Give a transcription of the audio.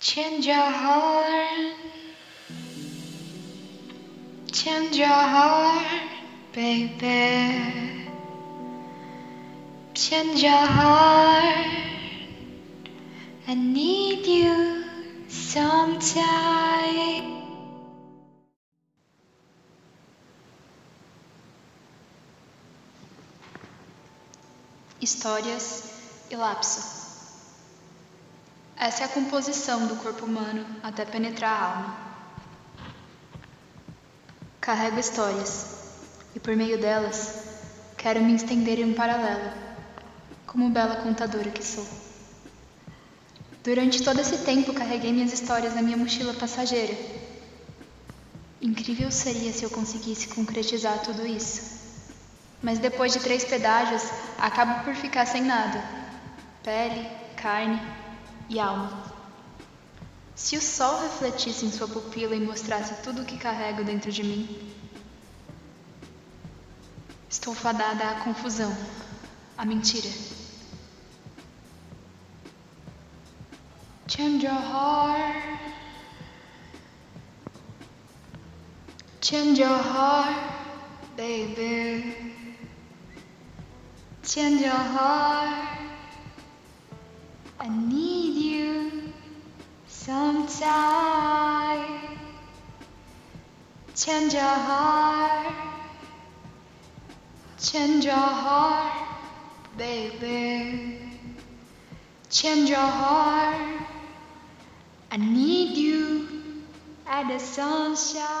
Change your heart. Baby. Change your heart. I need you sometime. Histórias e lapso. Essa é a composição do corpo humano até penetrar a alma. Carrego histórias e por meio delas quero me estender em um paralelo, como bela contadora que sou. Durante todo esse tempo carreguei minhas histórias na minha mochila passageira. Incrível seria se eu conseguisse concretizar tudo isso. Mas depois de três pedágios, acabo por ficar sem nada: pele, carne e alma. Se o sol refletisse em sua pupila e mostrasse tudo o que carrego dentro de mim, estou fadada à confusão, à mentira. Change your heart. Change your heart, baby. Change your heart. I need you sometime. Change your heart. Change your heart, baby. Change your heart. I need you at the sunshine.